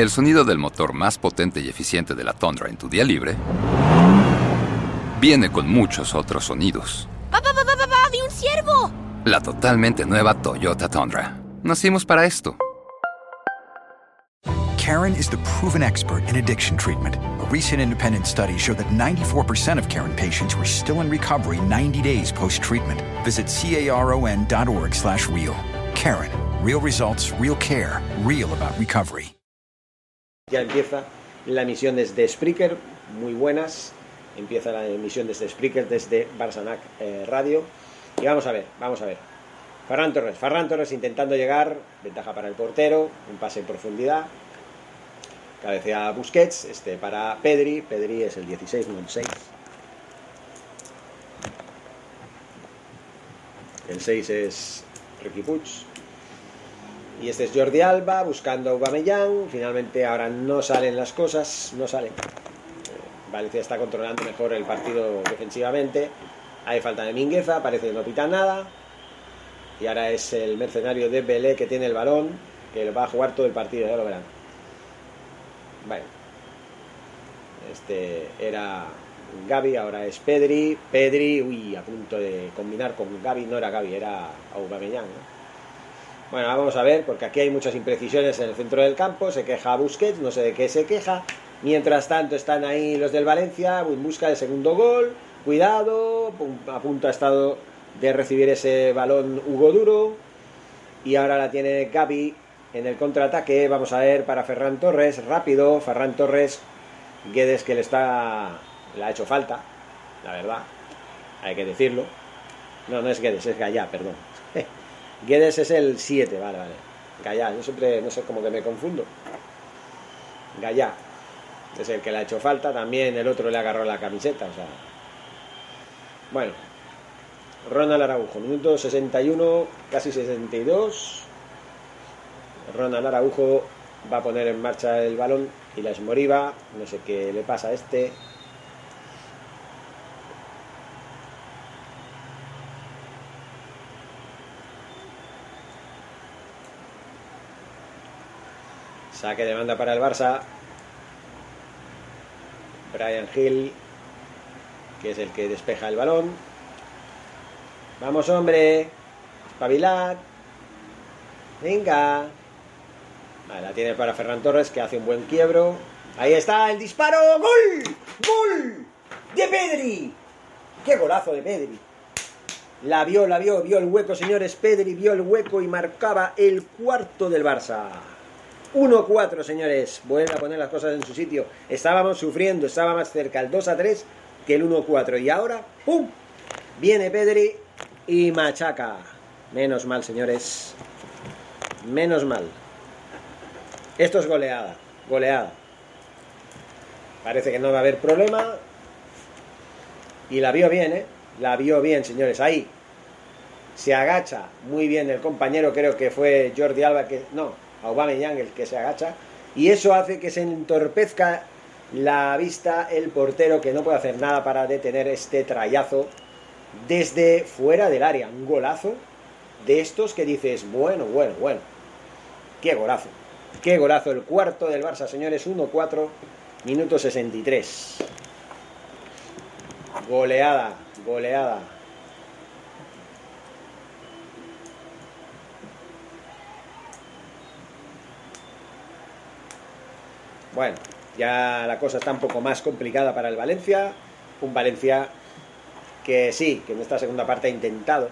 El sonido del motor más potente y eficiente de la Tundra en tu día libre viene con muchos otros sonidos. ¡Papá, papá, papá! ¡Vi un ciervo! La totalmente nueva Toyota Tundra. Nacimos para esto. Karen is the proven expert in addiction treatment. A recent independent study showed that 94% of Karen patients were still in recovery 90 days post-treatment. Visit caron.org slash real. Karen. Real results, real care, real about recovery. Ya empieza la emisión desde Spreaker, muy buenas. Empieza la emisión desde Spreaker, desde Barsanac eh, Radio. Y vamos a ver, vamos a ver. Ferran Torres, Ferran Torres intentando llegar, ventaja para el portero, un pase en profundidad. Cabecea Busquets, este para Pedri, Pedri es el 16, no el 6. El 6 es Ricky Puig. Y este es Jordi Alba buscando a Aubameyang. Finalmente ahora no salen las cosas, no salen. Valencia está controlando mejor el partido defensivamente. Hay falta de Mingueza, parece que no pita nada. Y ahora es el mercenario de Belé que tiene el balón, que va a jugar todo el partido, ya lo verán. Bueno. Este era Gaby, ahora es Pedri. Pedri, uy, a punto de combinar con Gaby, no era Gaby, era Aubameyang. ¿no? Bueno, vamos a ver, porque aquí hay muchas imprecisiones en el centro del campo. Se queja Busquets, no sé de qué se queja. Mientras tanto están ahí los del Valencia en busca del segundo gol. Cuidado, a punto ha estado de recibir ese balón Hugo Duro. Y ahora la tiene Gaby en el contraataque. Vamos a ver para Ferran Torres, rápido. Ferran Torres, Guedes que le está. le ha hecho falta, la verdad. Hay que decirlo. No, no es Guedes, es Gallá, perdón. Guedes es el 7, vale, vale. Gallá, yo siempre, no sé, como que me confundo. Gallá es el que le ha hecho falta, también el otro le agarró la camiseta, o sea. Bueno, Ronald Araujo, minuto 61, casi 62. Ronald Araujo va a poner en marcha el balón y la esmoriva, no sé qué le pasa a este. Saque de banda para el Barça. Brian Hill, que es el que despeja el balón. Vamos, hombre. Espabilad. Venga. La tiene para Ferran Torres, que hace un buen quiebro. Ahí está el disparo. ¡Gol! ¡Gol! ¡De Pedri! ¡Qué golazo de Pedri! La vio, la vio, vio el hueco, señores. Pedri vio el hueco y marcaba el cuarto del Barça. 1-4, señores. Vuelven a poner las cosas en su sitio. Estábamos sufriendo, estaba más cerca el 2-3 que el 1-4. Y ahora, ¡pum! Viene Pedri y machaca. Menos mal, señores. Menos mal. Esto es goleada. Goleada. Parece que no va a haber problema. Y la vio bien, ¿eh? La vio bien, señores. Ahí. Se agacha muy bien el compañero. Creo que fue Jordi Alba que... No, Aubameyang el que se agacha. Y eso hace que se entorpezca la vista el portero que no puede hacer nada para detener este trayazo desde fuera del área. Un golazo de estos que dices, bueno, bueno, bueno. Qué golazo. Qué golazo. El cuarto del Barça, señores. 1-4, minuto 63. Goleada, goleada. Bueno, ya la cosa está un poco más complicada para el Valencia. Un Valencia que sí, que en esta segunda parte ha intentado,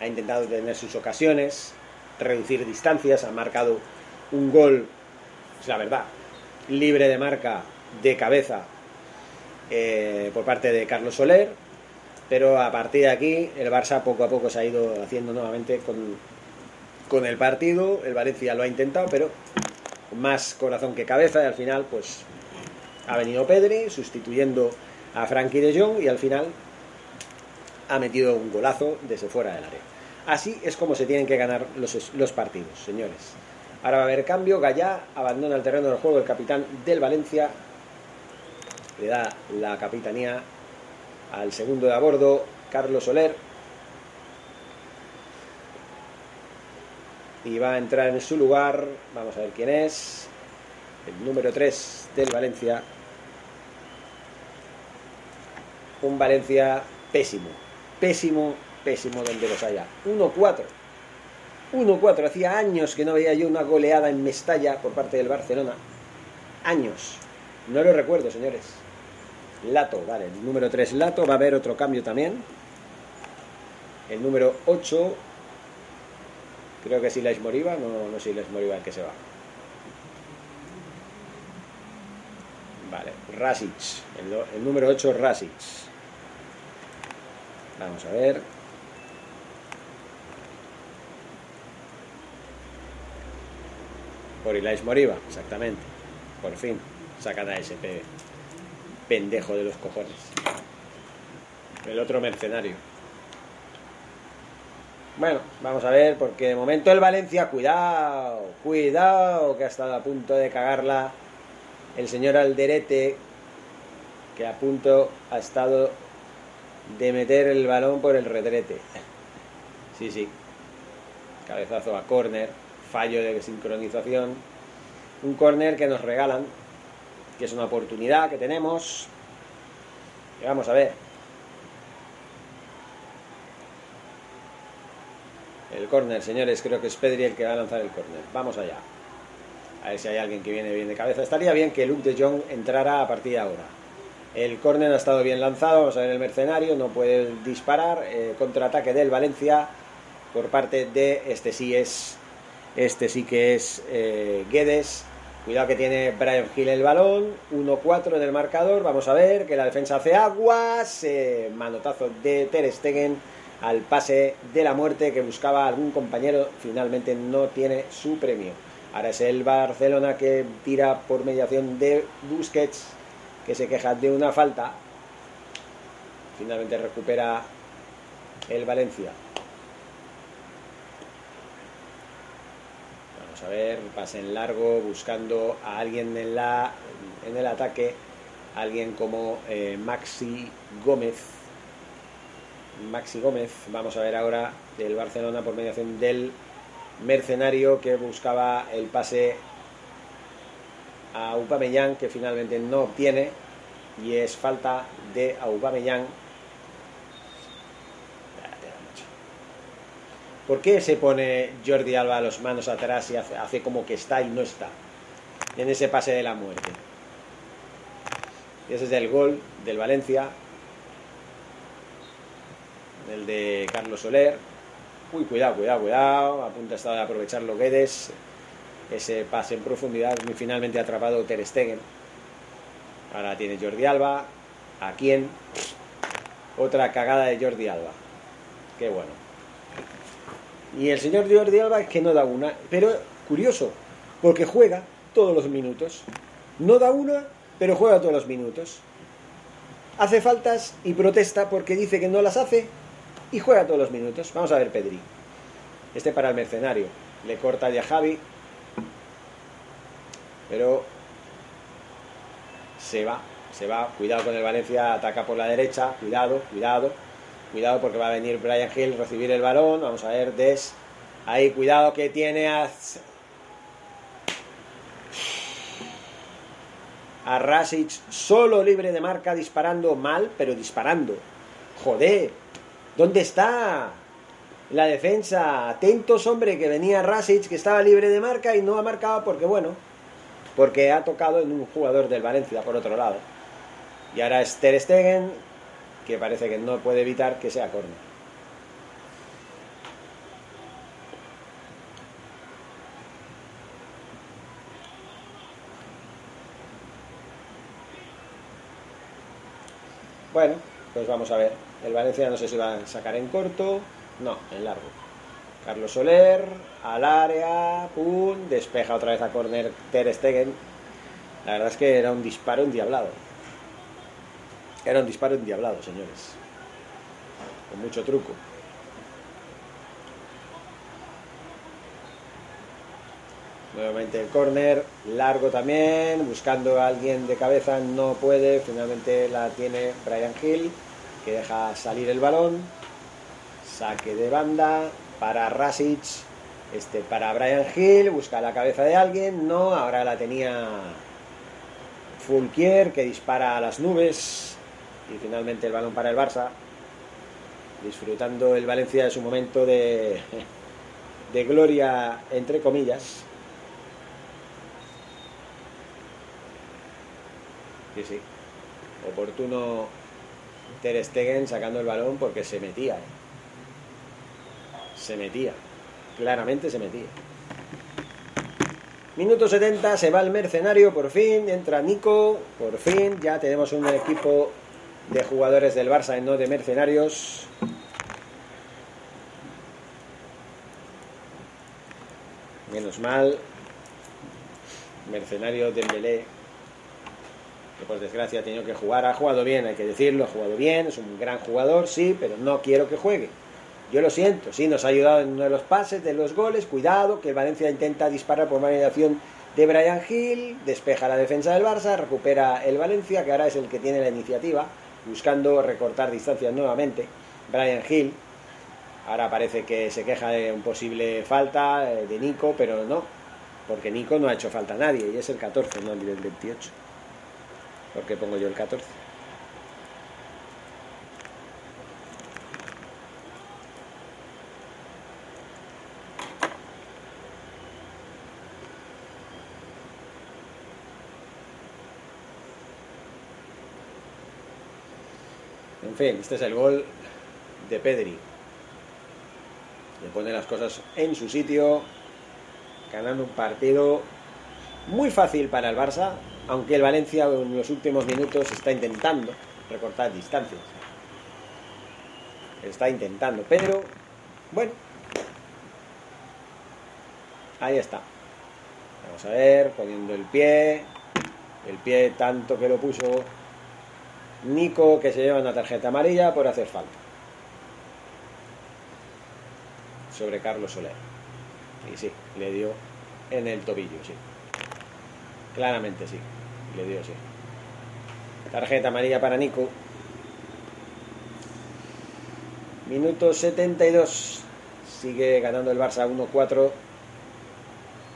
ha intentado tener sus ocasiones, reducir distancias, ha marcado un gol, es la verdad, libre de marca, de cabeza, eh, por parte de Carlos Soler, pero a partir de aquí el Barça poco a poco se ha ido haciendo nuevamente con, con el partido, el Valencia lo ha intentado, pero más corazón que cabeza y al final pues ha venido Pedri sustituyendo a Frankie de Jong y al final ha metido un golazo desde fuera del área. Así es como se tienen que ganar los, los partidos, señores. Ahora va a haber cambio, Gallá abandona el terreno del juego el capitán del Valencia, le da la capitanía al segundo de a bordo, Carlos Soler, y va a entrar en su lugar, vamos a ver quién es, el número 3 del Valencia. Un Valencia pésimo, pésimo, pésimo donde los haya. 1-4. 1-4. Hacía años que no veía yo una goleada en Mestalla por parte del Barcelona. Años. No lo recuerdo, señores. Lato, vale, el número 3 Lato. Va a haber otro cambio también. El número 8. Creo que si la Moriva, no, no si la Moriva el que se va. Vale, Rasic. El, el número 8 Rasic. Vamos a ver. Por Ilais Moriba, exactamente. Por fin, sacan a ese pendejo de los cojones. El otro mercenario. Bueno, vamos a ver, porque de momento el Valencia, cuidado, cuidado, que ha estado a punto de cagarla el señor Alderete, que a punto ha estado de meter el balón por el retrete. Sí, sí. Cabezazo a córner, fallo de sincronización. Un córner que nos regalan, que es una oportunidad que tenemos. Y vamos a ver. El córner, señores, creo que es Pedri el que va a lanzar el córner. Vamos allá. A ver si hay alguien que viene bien de cabeza. Estaría bien que Luke de Jong entrara a partir de ahora. El córner ha estado bien lanzado, vamos a ver el mercenario, no puede disparar. Eh, contraataque del Valencia por parte de este sí es. Este sí que es eh, Guedes. Cuidado que tiene Brian Hill el balón. 1-4 en el marcador. Vamos a ver que la defensa hace aguas. manotazo de Ter Stegen al pase de la muerte que buscaba algún compañero. Finalmente no tiene su premio. Ahora es el Barcelona que tira por mediación de Busquets que se queja de una falta. Finalmente recupera el Valencia. Vamos a ver, pase en largo, buscando a alguien en, la, en el ataque, alguien como eh, Maxi Gómez. Maxi Gómez, vamos a ver ahora del Barcelona por mediación del mercenario que buscaba el pase a Aubameyang que finalmente no obtiene y es falta de Aubameyang. ¿Por qué se pone Jordi Alba los manos atrás y hace, hace como que está y no está en ese pase de la muerte? Ese es el gol del Valencia, el de Carlos Soler. Uy, cuidado, cuidado, cuidado. A punto está de aprovecharlo Guedes ese pase en profundidad, muy finalmente atrapado Ter Stegen. Ahora tiene Jordi Alba. ¿A quién? Otra cagada de Jordi Alba. Qué bueno. Y el señor Jordi Alba es que no da una. Pero curioso, porque juega todos los minutos. No da una, pero juega todos los minutos. Hace faltas y protesta porque dice que no las hace y juega todos los minutos. Vamos a ver Pedri. Este para el mercenario. Le corta ya Javi. Pero se va, se va. Cuidado con el Valencia, ataca por la derecha. Cuidado, cuidado. Cuidado porque va a venir Brian Hill recibir el balón. Vamos a ver, Des. Ahí, cuidado que tiene a. A Rasic solo libre de marca, disparando mal, pero disparando. Joder, ¿dónde está la defensa? Atentos, hombre, que venía Rasic, que estaba libre de marca y no ha marcado porque, bueno, porque ha tocado en un jugador del Valencia, por otro lado. Y ahora es Ter Stegen, que parece que no puede evitar que sea córner. Bueno, pues vamos a ver. El Valencia no sé si va a sacar en corto. No, en largo. Carlos Soler, al área, pum, despeja otra vez a corner Ter Stegen. La verdad es que era un disparo endiablado. Era un disparo endiablado, señores. Con mucho truco. Nuevamente el córner, largo también, buscando a alguien de cabeza, no puede, finalmente la tiene Brian Hill, que deja salir el balón, saque de banda para Rasic, Este para Brian Hill, busca la cabeza de alguien, no, ahora la tenía Fulquier que dispara a las nubes y finalmente el balón para el Barça, disfrutando el Valencia de su momento de, de gloria, entre comillas. Sí, sí, oportuno Ter Stegen sacando el balón porque se metía, ¿eh? se metía claramente se metía. Minuto 70, se va el mercenario, por fin, entra Nico, por fin, ya tenemos un equipo de jugadores del Barça y no de mercenarios. Menos mal, mercenario Dembélé, que por desgracia ha tenido que jugar, ha jugado bien, hay que decirlo, ha jugado bien, es un gran jugador, sí, pero no quiero que juegue. Yo lo siento, sí, nos ha ayudado en uno de los pases, de los goles. Cuidado, que el Valencia intenta disparar por mediación de Brian Hill, despeja la defensa del Barça, recupera el Valencia, que ahora es el que tiene la iniciativa, buscando recortar distancias nuevamente. Brian Hill, ahora parece que se queja de un posible falta eh, de Nico, pero no, porque Nico no ha hecho falta a nadie y es el 14, no el 28. Porque pongo yo el 14. En fin, este es el gol de Pedri. Le pone las cosas en su sitio, ganando un partido muy fácil para el Barça, aunque el Valencia en los últimos minutos está intentando recortar distancias. Está intentando, pero bueno, ahí está. Vamos a ver, poniendo el pie, el pie tanto que lo puso Nico que se lleva una tarjeta amarilla por hacer falta. Sobre Carlos Soler. Y sí, le dio en el tobillo, sí. Claramente sí, le dio sí. Tarjeta amarilla para Nico. Minuto 72. Sigue ganando el Barça 1-4.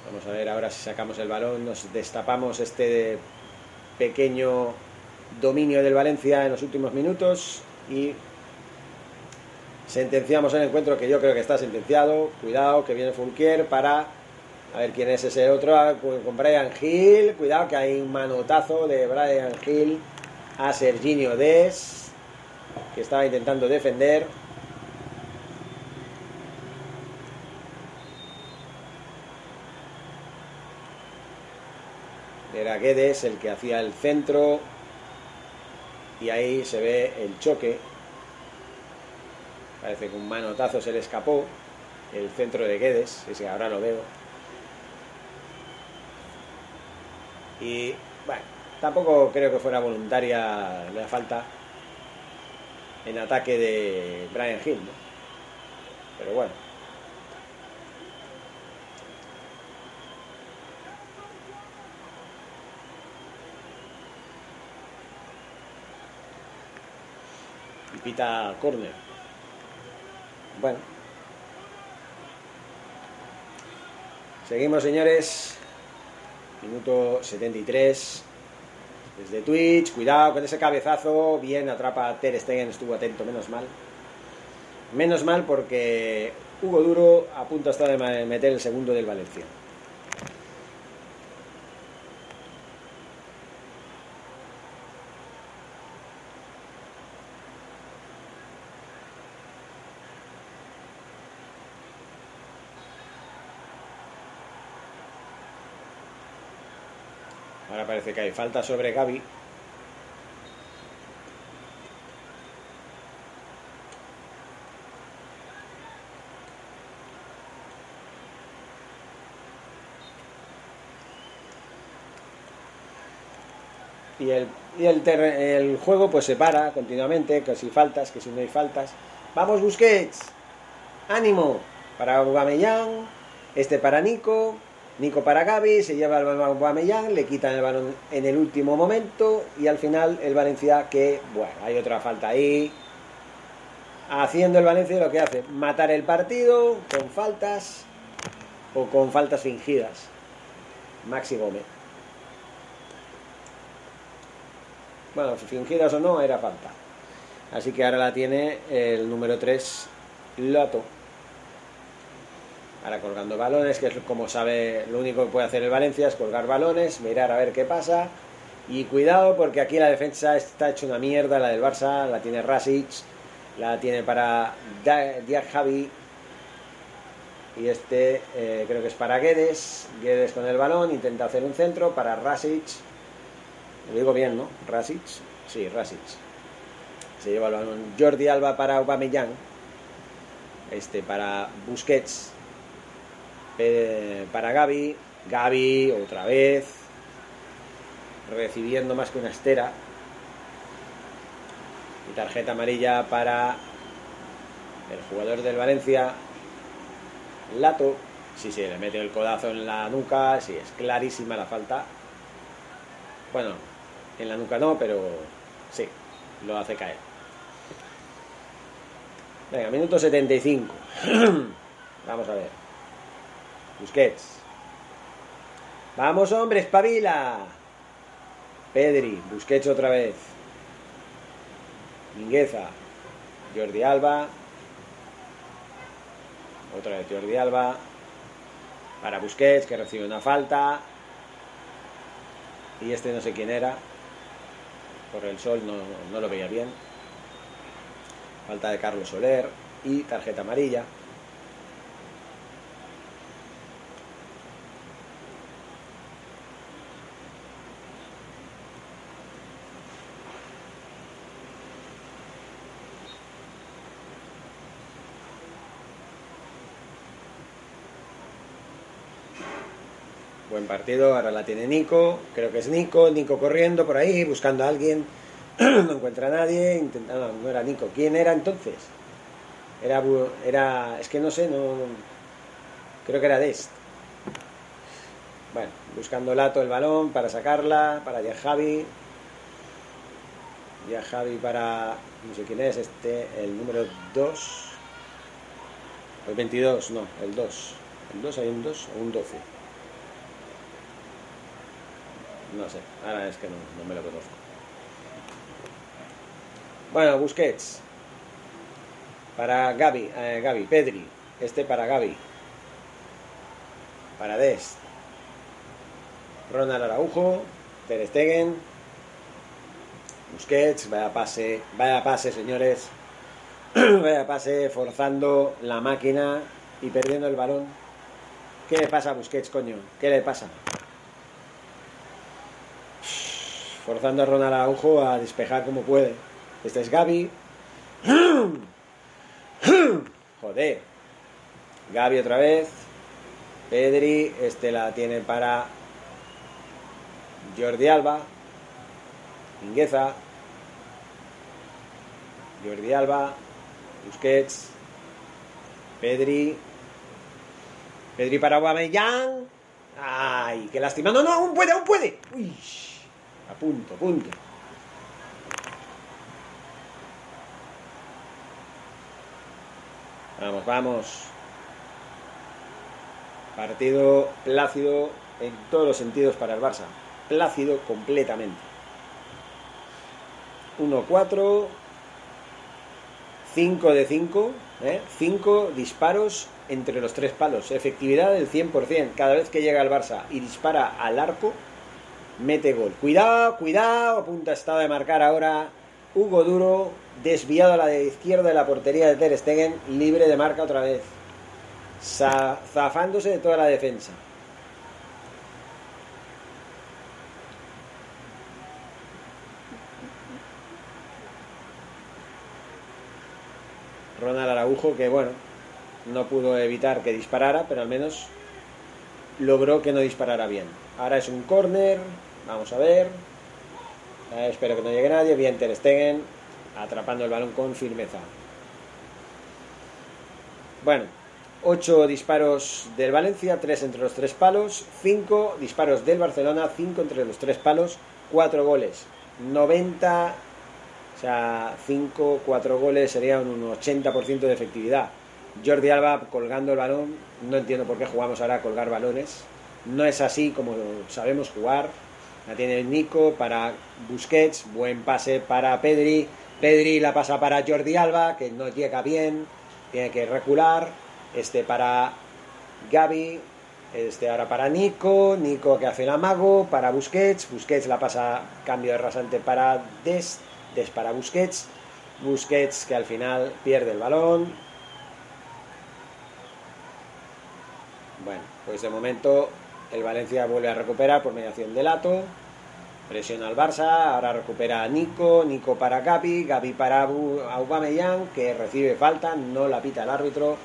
Vamos a ver ahora si sacamos el balón, nos destapamos este pequeño dominio del Valencia en los últimos minutos y sentenciamos el encuentro que yo creo que está sentenciado. Cuidado, que viene Fulquier para a ver quién es ese otro ah, con Brian Hill. Cuidado que hay un manotazo de Brian Hill a Serginio Des que estaba intentando defender. Era Guedes el que hacía el centro y ahí se ve el choque. Parece que un manotazo se le escapó. El centro de Guedes, ese ahora lo veo. Y bueno, tampoco creo que fuera voluntaria la falta en ataque de Brian Hill, Pero bueno. pita corner. Bueno. Seguimos, señores. Minuto 73. Desde Twitch, cuidado con ese cabezazo. Bien, atrapa a Ter Stegen, estuvo atento, menos mal. Menos mal porque Hugo Duro a punto está de meter el segundo del Valencia. Parece que hay falta sobre Gaby. Y, el, y el, el, juego pues se para continuamente, que si faltas, que si no hay faltas. Vamos Busquets, ánimo para Aubameyang, este para Nico, Nico para Gaby, se lleva el balón a le quitan el balón en el último momento y al final el Valencia que, bueno, hay otra falta ahí. Haciendo el Valencia lo que hace, matar el partido con faltas o con faltas fingidas. Maxi Gómez. Bueno, fingidas o no, era falta. Así que ahora la tiene el número 3, Loto. Ahora colgando balones, que es como sabe, lo único que puede hacer el Valencia es colgar balones, mirar a ver qué pasa. Y cuidado porque aquí la defensa está hecha una mierda, la del Barça, la tiene Rasic, la tiene para Diak Javi. Y este eh, creo que es para Guedes. Guedes con el balón, intenta hacer un centro para Rasic. Lo digo bien, ¿no? Rasic. Sí, Rasic. Se lleva el balón Jordi Alba para Aubameyang. Este para Busquets. Para Gaby. Gaby otra vez. Recibiendo más que una estera. Y tarjeta amarilla para el jugador del Valencia. Lato. Sí, sí, le mete el codazo en la nuca. Sí, es clarísima la falta. Bueno, en la nuca no, pero sí, lo hace caer. Venga, minuto 75. Vamos a ver. Busquets. Vamos, hombre, espabila. Pedri, Busquets otra vez. Mingueza. Jordi Alba. Otra vez Jordi Alba. Para Busquets, que recibe una falta. Y este no sé quién era. Por el sol no, no lo veía bien. Falta de Carlos Soler. Y tarjeta amarilla. Buen partido, ahora la tiene Nico, creo que es Nico, Nico corriendo por ahí, buscando a alguien, no encuentra a nadie, intenta, no, no era Nico, ¿quién era entonces? Era, era, es que no sé, no, creo que era Dest. Bueno, buscando Lato el balón para sacarla, para ya Javi, ya Javi para, no sé quién es, este, el número 2, el 22, no, el 2, el 2 hay un 2 o un 12. No sé, ahora es que no, no me lo conozco. Bueno, Busquets. Para Gaby, eh, Gaby, Pedri. Este para Gaby. Para Dest. Ronald Araujo. Ter Stegen. Busquets. Vaya pase, vaya pase, señores. vaya pase, forzando la máquina y perdiendo el balón. ¿Qué le pasa a Busquets, coño? ¿Qué le pasa? Forzando a Ronald Araujo a despejar como puede. Este es Gaby. Joder. Gaby otra vez. Pedri. Este la tiene para Jordi Alba. Mingueza. Jordi Alba. Busquets. Pedri. Pedri para Aubameyang. Ay, qué lástima. No, no, aún puede, aún puede. Uy. A punto, a punto. Vamos, vamos. Partido plácido en todos los sentidos para el Barça. Plácido completamente. 1-4. 5 de 5. 5 disparos entre los tres palos. Efectividad del 100%. Cada vez que llega el Barça y dispara al arco, mete gol. Cuidado, cuidado, a punto está de marcar ahora Hugo Duro, desviado a la de izquierda de la portería de Ter Stegen, libre de marca otra vez. Zafándose de toda la defensa. Ronald Araujo, que bueno, no pudo evitar que disparara, pero al menos logró que no disparara bien. Ahora es un córner, vamos a ver. Eh, espero que no llegue nadie. Bien, Ter Stegen atrapando el balón con firmeza. Bueno, 8 disparos del Valencia, 3 entre los 3 palos, 5 disparos del Barcelona, 5 entre los 3 palos, 4 goles. 90, o sea, 5, 4 goles serían un 80% de efectividad. Jordi Alba colgando el balón. No entiendo por qué jugamos ahora a colgar balones. No es así como sabemos jugar. La tiene Nico para Busquets. Buen pase para Pedri. Pedri la pasa para Jordi Alba, que no llega bien. Tiene que recular. Este para Gaby. Este ahora para Nico. Nico que hace el amago para Busquets. Busquets la pasa cambio de rasante para Des. Des para Busquets. Busquets que al final pierde el balón. Bueno, pues de momento el Valencia vuelve a recuperar por mediación de Lato. Presiona al Barça, ahora recupera a Nico, Nico para Gaby, Gaby para Aubameyang, que recibe falta, no la pita el árbitro.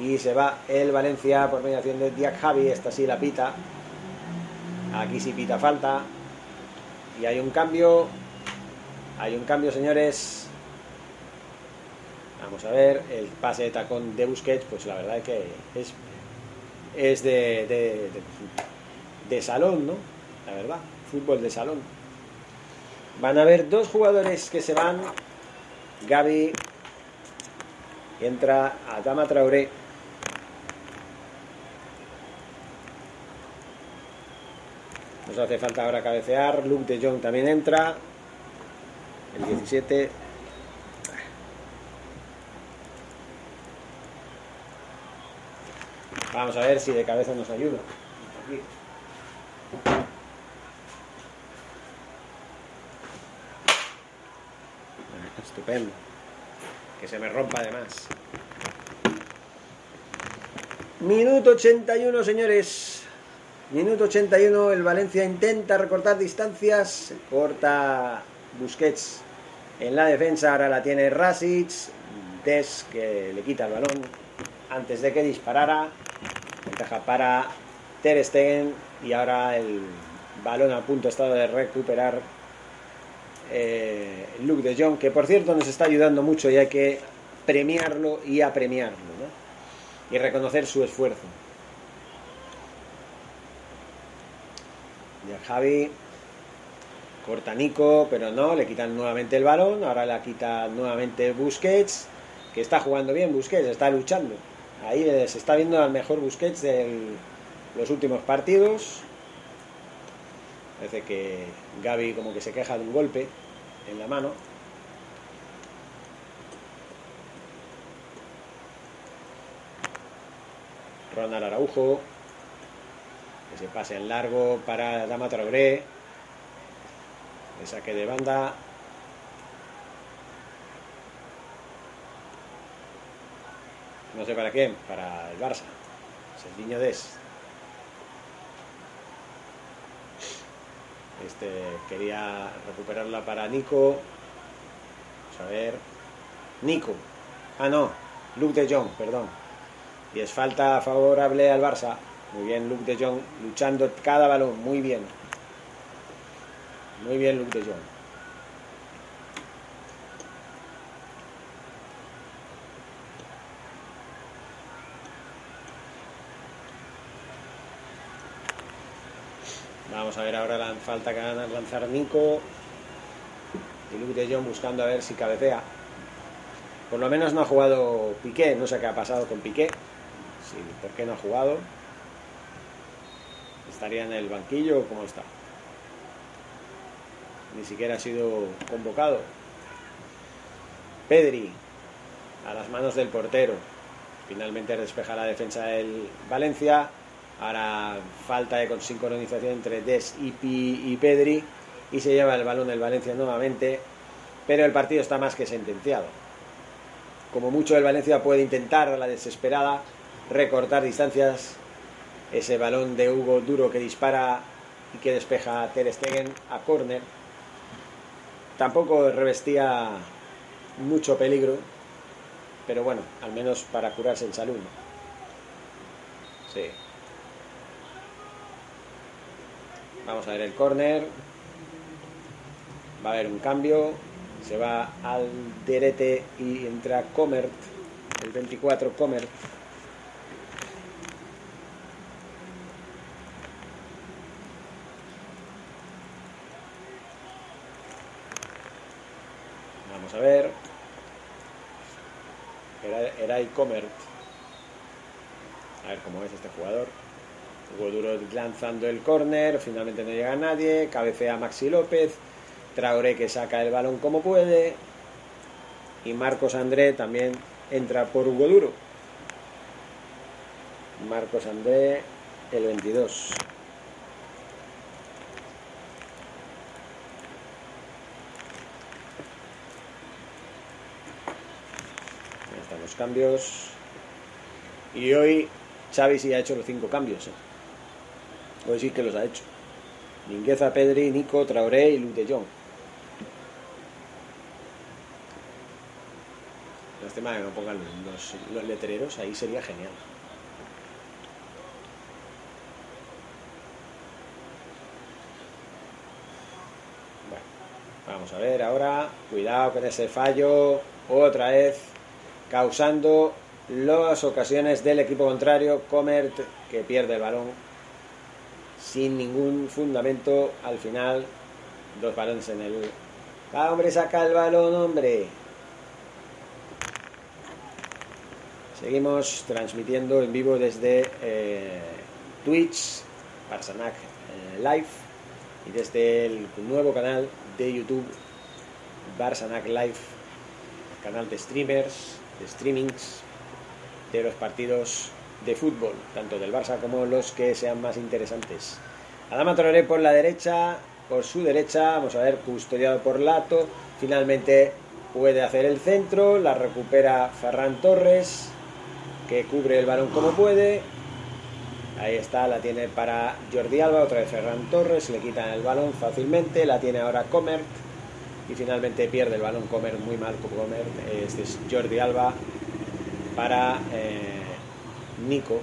Y se va el Valencia por mediación de Diak Javi, esta sí la pita. Aquí sí pita falta. Y hay un cambio. Hay un cambio, señores. Vamos a ver, el pase de tacón de Busquets, pues la verdad es que es es de, de, salón, ¿no? La verdad, fútbol de salón. Van a haber dos jugadores que se van. Gaby entra a Dama Traoré. Nos hace falta ahora cabecear. Luke de Jong también entra. El 17. Vamos a ver si de cabeza nos ayuda. Estupendo. Que se me rompa además. Minuto 81, señores. Minuto 81, el Valencia intenta recortar distancias. Corta Busquets en la defensa. Ahora la tiene Rasic. Des que le quita el balón antes de que disparara. Ventaja para Ter Stegen y ahora el balón a punto estado de recuperar eh, Luke de Jong, que por cierto nos está ayudando mucho y hay que premiarlo y apremiarlo y reconocer su esfuerzo. Ya Javi corta Nico, pero no, le quitan nuevamente el balón, ahora la quita nuevamente Busquets, que está jugando bien Busquets, está luchando. Ahí se está viendo al mejor Busquets de los últimos partidos. Parece que Gaby como que se queja de un golpe en la mano. Ronald Araujo. Que se pase en largo para Dama Traoré. Le saque de banda. No sé para qué, para el Barça. niño Des. Este quería recuperarla para Nico. Vamos a ver. Nico. Ah, no. Luke de Jong, perdón. Y es falta favorable al Barça. Muy bien, Luke de Jong luchando cada balón. Muy bien. Muy bien, Luke de Jong. Vamos a ver ahora la falta que van a lanzar Nico y Luke de Jong buscando a ver si cabecea. Por lo menos no ha jugado Piqué, no sé qué ha pasado con Piqué. ¿Por qué no ha jugado? ¿Estaría en el banquillo o cómo está? Ni siquiera ha sido convocado. Pedri, a las manos del portero. Finalmente despeja la defensa del Valencia. Ahora falta de sincronización entre Des y, y Pedri y se lleva el balón del Valencia nuevamente, pero el partido está más que sentenciado. Como mucho el Valencia puede intentar a la desesperada recortar distancias, ese balón de Hugo Duro que dispara y que despeja a Ter Stegen a córner. Tampoco revestía mucho peligro, pero bueno, al menos para curarse en salud. Sí. Vamos a ver el córner. Va a haber un cambio. Se va al derete y entra Comert. El 24 Comert. Vamos a ver. Era, era Comert. A ver cómo es este jugador. Hugo Duro lanzando el córner, finalmente no llega nadie, cabecea Maxi López, Traoré que saca el balón como puede y Marcos André también entra por Hugo Duro. Marcos André, el 22. Ahí están los cambios. Y hoy Xavi sí ha hecho los cinco cambios. ¿eh? Hoy sí que los ha hecho. Mingueza, Pedri, Nico, Traoré y Luc de Jong. Lástima que no pongan los, los letreros, ahí sería genial. Bueno, vamos a ver ahora. Cuidado con ese fallo. Otra vez causando las ocasiones del equipo contrario. Comert que pierde el balón sin ningún fundamento. Al final, dos balones en el. ¡Ah, hombre, saca el balón, hombre! Seguimos transmitiendo en vivo desde eh, Twitch, Barsanac eh, Live, y desde el nuevo canal de YouTube, Barsanac Live, canal de streamers, de streamings, de los partidos de fútbol, tanto del Barça como los que sean más interesantes. Adama Traoré por la derecha, por su derecha, vamos a ver, custodiado por Lato, finalmente puede hacer el centro, la recupera Ferran Torres, que cubre el balón como puede. Ahí está, la tiene para Jordi Alba, otra vez Ferran Torres, le quitan el balón fácilmente, la tiene ahora Comert y finalmente pierde el balón Comert, muy mal Comert. Este es Jordi Alba para eh, Nico,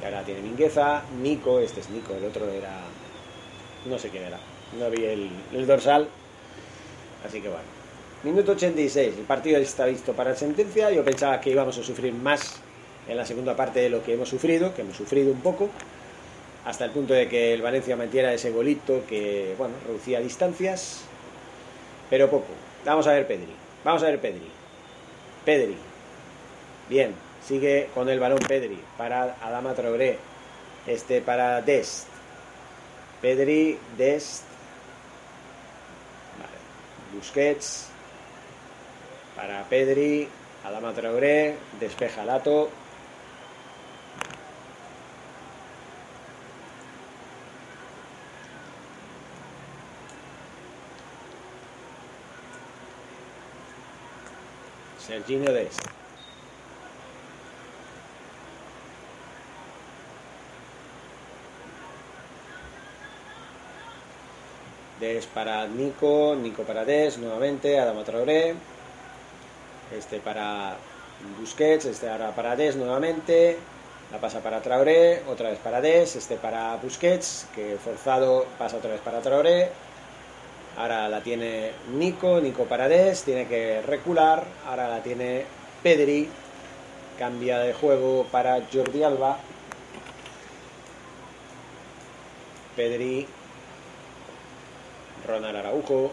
que ahora tiene Mingueza, Nico, este es Nico, el otro era, no sé quién era, no vi el, el dorsal, así que bueno. Minuto 86, el partido está visto para sentencia. Yo pensaba que íbamos a sufrir más en la segunda parte de lo que hemos sufrido, que hemos sufrido un poco, hasta el punto de que el Valencia metiera ese golito que, bueno, reducía distancias, pero poco. Vamos a ver Pedri, vamos a ver Pedri. Pedri, bien, sigue con el balón Pedri para Adama Traoré, este para Dest. Pedri, Dest, vale. Busquets, para Pedri, Adama Traoré, despeja Lato. Serginho Dest. Des para Nico, Nico para Des, nuevamente, Adama Traoré. Este para Busquets, este ahora para Des nuevamente. La pasa para Traoré, otra vez para Des, este para Busquets, que forzado pasa otra vez para Traoré. Ahora la tiene Nico, Nico para Des, tiene que recular. Ahora la tiene Pedri, cambia de juego para Jordi Alba. Pedri, Ronald Araujo,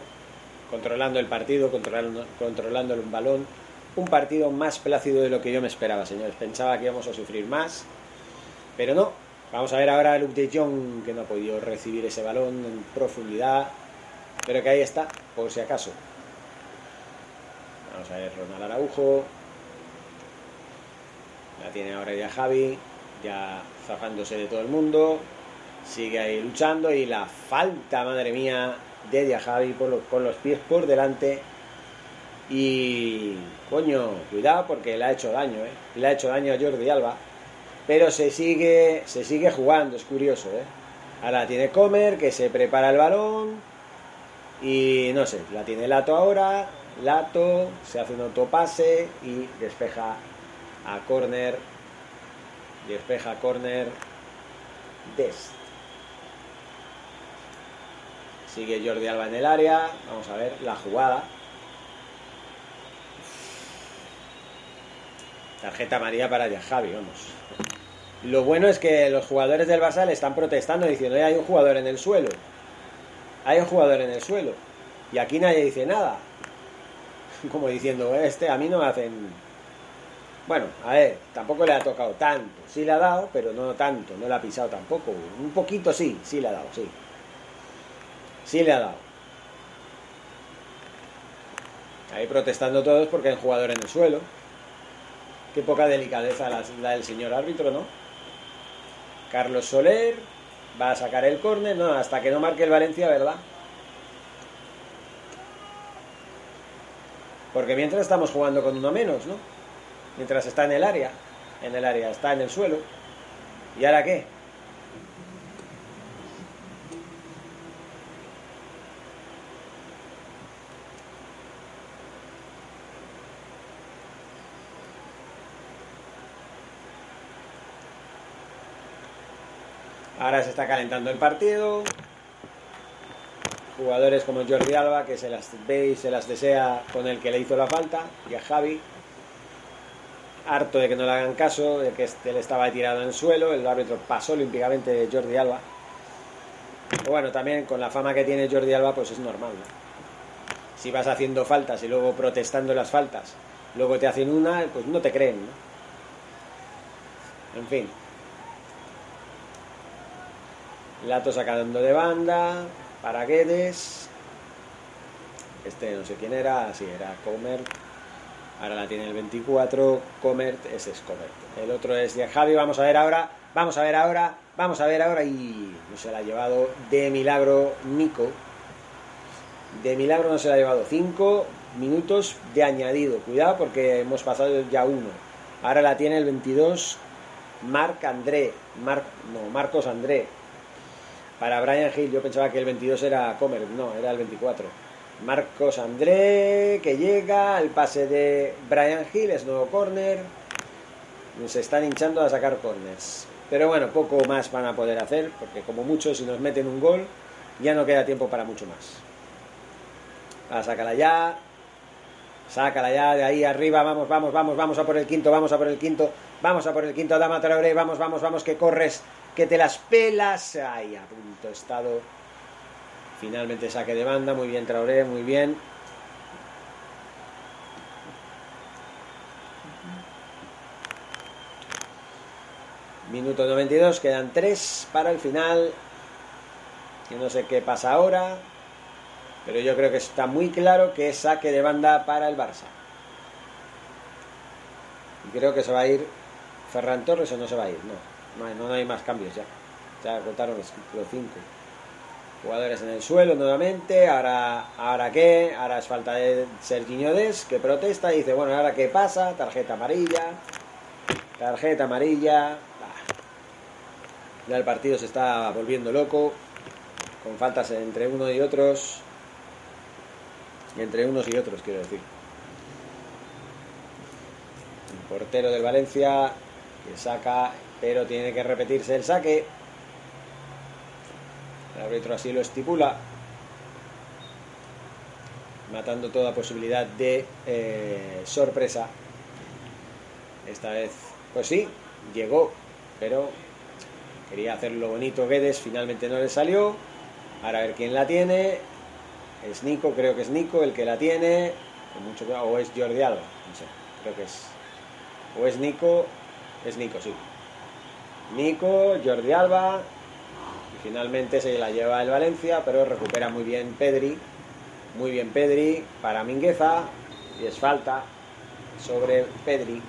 controlando el partido, controlando, controlando el balón. Un partido más plácido de lo que yo me esperaba, señores. Pensaba que íbamos a sufrir más, pero no. Vamos a ver ahora a Luke de Jong, que no ha podido recibir ese balón en profundidad, pero que ahí está, por si acaso. Vamos a ver Ronald Araujo. La tiene ahora ya Javi, ya zafándose de todo el mundo. Sigue ahí luchando y la falta, madre mía, de Diajavi por con los pies por delante. Y coño, cuidado porque le ha hecho daño, ¿eh? Le ha hecho daño a Jordi Alba. Pero se sigue, se sigue jugando, es curioso, ¿eh? Ahora tiene Comer, que se prepara el balón. Y no sé, la tiene Lato ahora. Lato, se hace un autopase y despeja a corner. Despeja a corner. Dest. Sigue Jordi Alba en el área. Vamos a ver la jugada. Tarjeta amarilla para Javi, vamos. Lo bueno es que los jugadores del Barça le están protestando diciendo, hay un jugador en el suelo. Hay un jugador en el suelo. Y aquí nadie dice nada. Como diciendo, este a mí no me hacen Bueno, a ver, tampoco le ha tocado tanto. Sí le ha dado, pero no tanto, no le ha pisado tampoco. Un poquito sí, sí le ha dado, sí. Sí le ha dado. Ahí protestando todos porque hay un jugador en el suelo. Qué poca delicadeza la, la del señor árbitro, ¿no? Carlos Soler va a sacar el córner, no, hasta que no marque el Valencia, ¿verdad? Porque mientras estamos jugando con uno menos, ¿no? Mientras está en el área, en el área, está en el suelo. ¿Y ahora qué? Se está calentando el partido. Jugadores como Jordi Alba, que se las ve y se las desea con el que le hizo la falta, y a Javi, harto de que no le hagan caso, de que él estaba tirado en el suelo, el árbitro pasó olímpicamente de Jordi Alba. Bueno, también con la fama que tiene Jordi Alba, pues es normal. ¿no? Si vas haciendo faltas y luego protestando las faltas, luego te hacen una, pues no te creen. ¿no? En fin. Lato sacando de banda, para Guedes. Este no sé quién era, sí, era Comer. Ahora la tiene el 24, Comert, ese es Comert. El otro es de Javi, vamos a ver ahora, vamos a ver ahora, vamos a ver ahora y no se la ha llevado de milagro Nico. De milagro no se la ha llevado 5 minutos de añadido. Cuidado porque hemos pasado ya uno. Ahora la tiene el 22, Marc André, Mar, no, Marcos André. Para Brian Hill, yo pensaba que el 22 era Comer, no, era el 24. Marcos André, que llega, el pase de Brian Hill, es nuevo corner. Se están hinchando a sacar corners. Pero bueno, poco más van a poder hacer, porque como mucho, si nos meten un gol, ya no queda tiempo para mucho más. Ah, sácala ya. Sácala ya de ahí arriba. Vamos, vamos, vamos, vamos a por el quinto, vamos a por el quinto. Vamos a por el quinto, Dama Traoré. Vamos, vamos, vamos, que corres, que te las pelas. Ay, a punto estado. Finalmente saque de banda, muy bien Traoré, muy bien. Minuto 92, quedan 3 para el final. Yo no sé qué pasa ahora, pero yo creo que está muy claro que saque de banda para el Barça. Y creo que se va a ir Ferran Torres o no se va a ir, no, no hay, no hay más cambios ya. Ya contaron los 5. Jugadores en el suelo nuevamente. Ahora, ¿ahora qué? Ahora es falta de Serginho Des, que protesta y dice, bueno, ¿ahora qué pasa? Tarjeta amarilla. Tarjeta amarilla. Ya el partido se está volviendo loco. Con faltas entre uno y otros. Entre unos y otros, quiero decir. El portero del Valencia que saca, pero tiene que repetirse el saque. El árbitro así lo estipula, matando toda posibilidad de eh, sorpresa. Esta vez, pues sí, llegó, pero quería hacerlo bonito Guedes, finalmente no le salió. Ahora a ver quién la tiene. Es Nico, creo que es Nico el que la tiene. O es Jordi Alba, no sé, creo que es. O es Nico, es Nico, sí. Nico, Jordi Alba, Finalmente se la lleva el Valencia, pero recupera muy bien Pedri. Muy bien Pedri para Mingueza. Y es falta sobre Pedri.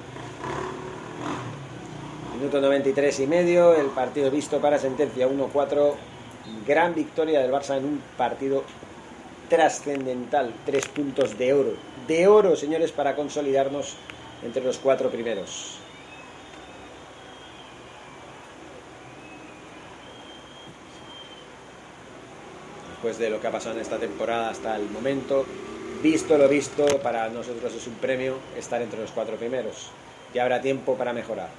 Minuto 93 y medio. El partido visto para sentencia 1-4. Gran victoria del Barça en un partido trascendental. Tres puntos de oro. De oro, señores, para consolidarnos entre los cuatro primeros. Después de lo que ha pasado en esta temporada hasta el momento. Visto lo visto, para nosotros es un premio estar entre los cuatro primeros. Y habrá tiempo para mejorar.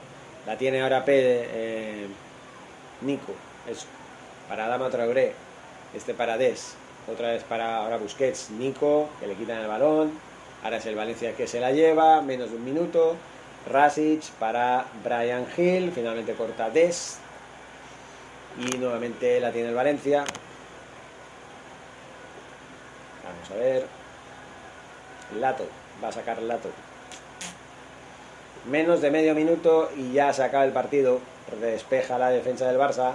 La tiene ahora P, eh, Nico, eso. Para Dama Traoré, este para Des, otra vez para ahora Busquets, Nico, que le quitan el balón. Ahora es el Valencia que se la lleva, menos de un minuto. Rasic para Brian Hill, finalmente corta Des. Y nuevamente la tiene el Valencia. Vamos a ver. Lato. Va a sacar Lato. Menos de medio minuto y ya se acaba el partido. Despeja la defensa del Barça.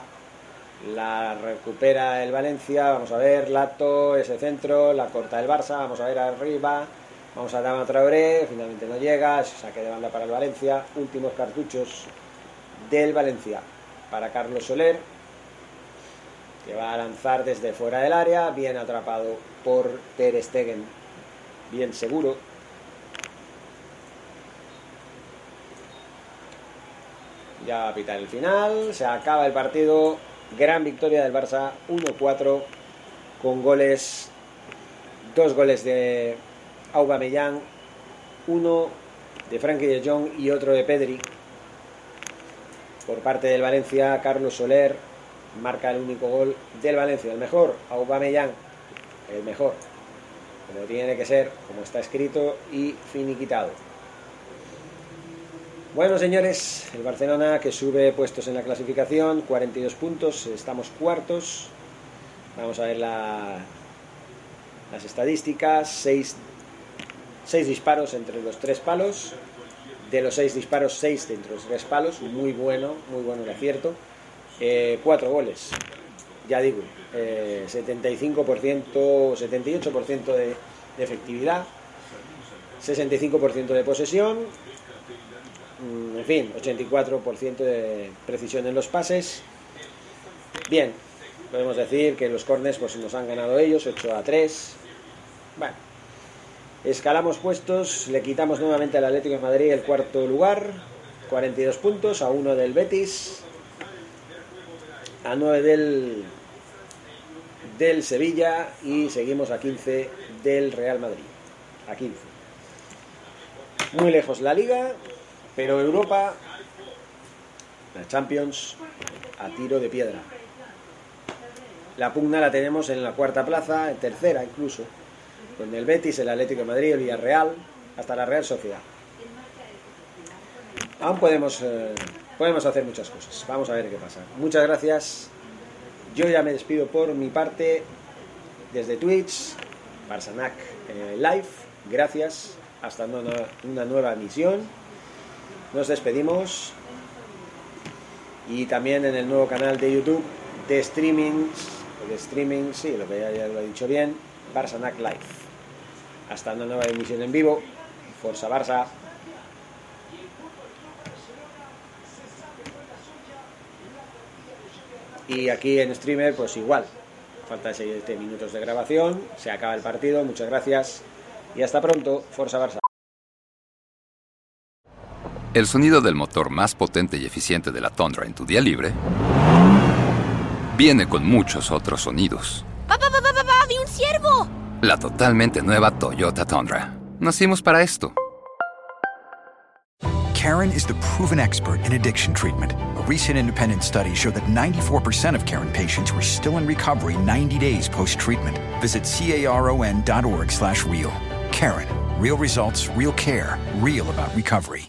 La recupera el Valencia. Vamos a ver, Lato, ese centro, la corta el Barça. Vamos a ver arriba. Vamos a Dama Traoré. Finalmente no llega. Saque de banda para el Valencia. Últimos cartuchos del Valencia. Para Carlos Soler. Que va a lanzar desde fuera del área. Bien atrapado por Ter Stegen. Bien seguro. Ya va a pitar el final. Se acaba el partido. Gran victoria del Barça. 1-4. Con goles. Dos goles de Aubameyang. Uno de Frankie de Jong y otro de Pedri. Por parte del Valencia, Carlos Soler marca el único gol del Valencia. El mejor, Aubameyang. El mejor. Como tiene que ser, como está escrito y finiquitado. Bueno, señores, el Barcelona que sube puestos en la clasificación, 42 puntos, estamos cuartos. Vamos a ver la, las estadísticas, 6, disparos entre los tres palos. De los 6 disparos, 6 entre los tres palos, muy bueno, muy bueno el acierto. 4 eh, goles, ya digo, 75%, eh, 78% de, de efectividad, 65% de posesión, Mm, en fin, 84% de precisión en los pases. Bien, podemos decir que los corners pues nos han ganado ellos, 8 a 3. Bueno, escalamos puestos, le quitamos nuevamente al Atlético de Madrid el cuarto lugar, 42 puntos, a 1 del Betis, a 9 del, del Sevilla y seguimos a 15 del Real Madrid. A 15. Muy lejos la liga, pero Europa, la Champions, a tiro de piedra. La pugna la tenemos en la cuarta plaza, en tercera incluso, con el Betis, el Atlético de Madrid, el Villarreal, hasta la Real Sociedad. Aún podemos, eh, podemos hacer muchas cosas. Vamos a ver qué pasa. Muchas gracias. Yo ya me despido por mi parte desde Twitch, Barsanac Live. Gracias. Hasta una nueva emisión nos despedimos y también en el nuevo canal de YouTube de streaming, de streaming, sí, lo que ya, lo he dicho bien, Barsanac Live. Hasta una nueva emisión en vivo. Forza Barça. Y aquí en streamer, pues igual. Falta 7 minutos de grabación. Se acaba el partido. Muchas gracias. Y hasta pronto. Forza Barça. El sonido del motor más potente y eficiente de la Tundra en tu día libre viene con muchos otros sonidos. ¡Papá, papá, papá! ¡Vi un ciervo! La totalmente nueva Toyota Tundra. Nacimos para esto. Karen is the proven expert in addiction treatment. Recent independent study showed that 94% of Karen patients were still in recovery 90 days post-treatment. Visit caron.org slash real. Karen. Real results, real care, real about recovery.